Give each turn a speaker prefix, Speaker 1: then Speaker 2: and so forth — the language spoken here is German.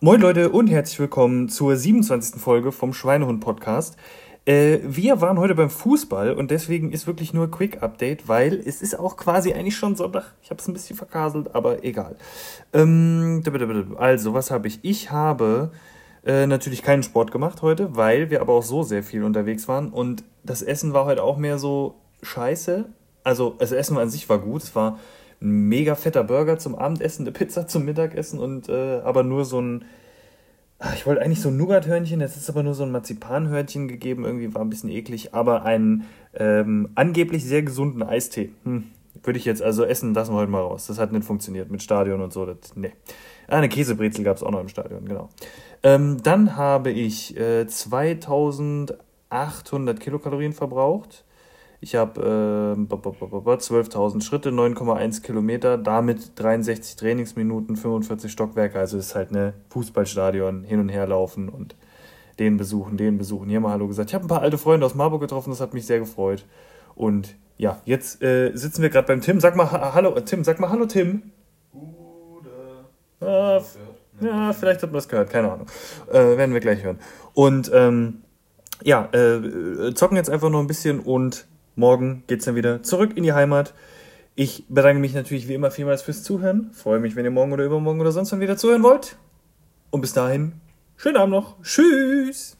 Speaker 1: Moin Leute und herzlich willkommen zur 27. Folge vom Schweinehund Podcast. Äh, wir waren heute beim Fußball und deswegen ist wirklich nur Quick Update, weil es ist auch quasi eigentlich schon Sonntag. Ich habe es ein bisschen verkaselt, aber egal. Ähm, also, was habe ich? Ich habe äh, natürlich keinen Sport gemacht heute, weil wir aber auch so sehr viel unterwegs waren und das Essen war heute auch mehr so scheiße. Also, das Essen an sich war gut. Es war ein mega fetter Burger zum Abendessen, eine Pizza zum Mittagessen und äh, aber nur so ein. Ach, ich wollte eigentlich so ein Nougat-Hörnchen, jetzt ist aber nur so ein Marzipan-Hörnchen gegeben, irgendwie war ein bisschen eklig, aber einen ähm, angeblich sehr gesunden Eistee. Hm, würde ich jetzt also essen, lassen wir heute mal raus. Das hat nicht funktioniert mit Stadion und so. Das, nee. Ah, eine Käsebrezel gab es auch noch im Stadion, genau. Ähm, dann habe ich äh, 2800 Kilokalorien verbraucht. Ich habe äh, 12.000 Schritte, 9,1 Kilometer, damit 63 Trainingsminuten, 45 Stockwerke. Also ist halt eine Fußballstadion, hin und her laufen und den besuchen, den besuchen. Hier mal Hallo gesagt. Ich habe ein paar alte Freunde aus Marburg getroffen, das hat mich sehr gefreut. Und ja, jetzt äh, sitzen wir gerade beim Tim. Sag mal ha Hallo, Tim, sag mal Hallo, Tim. Ah, ja, vielleicht hat man es gehört, keine Ahnung. Äh, werden wir gleich hören. Und ähm, ja, äh, zocken jetzt einfach noch ein bisschen und Morgen geht es dann wieder zurück in die Heimat. Ich bedanke mich natürlich wie immer vielmals fürs Zuhören. Freue mich, wenn ihr morgen oder übermorgen oder sonst wann wieder zuhören wollt. Und bis dahin, schönen Abend noch. Tschüss.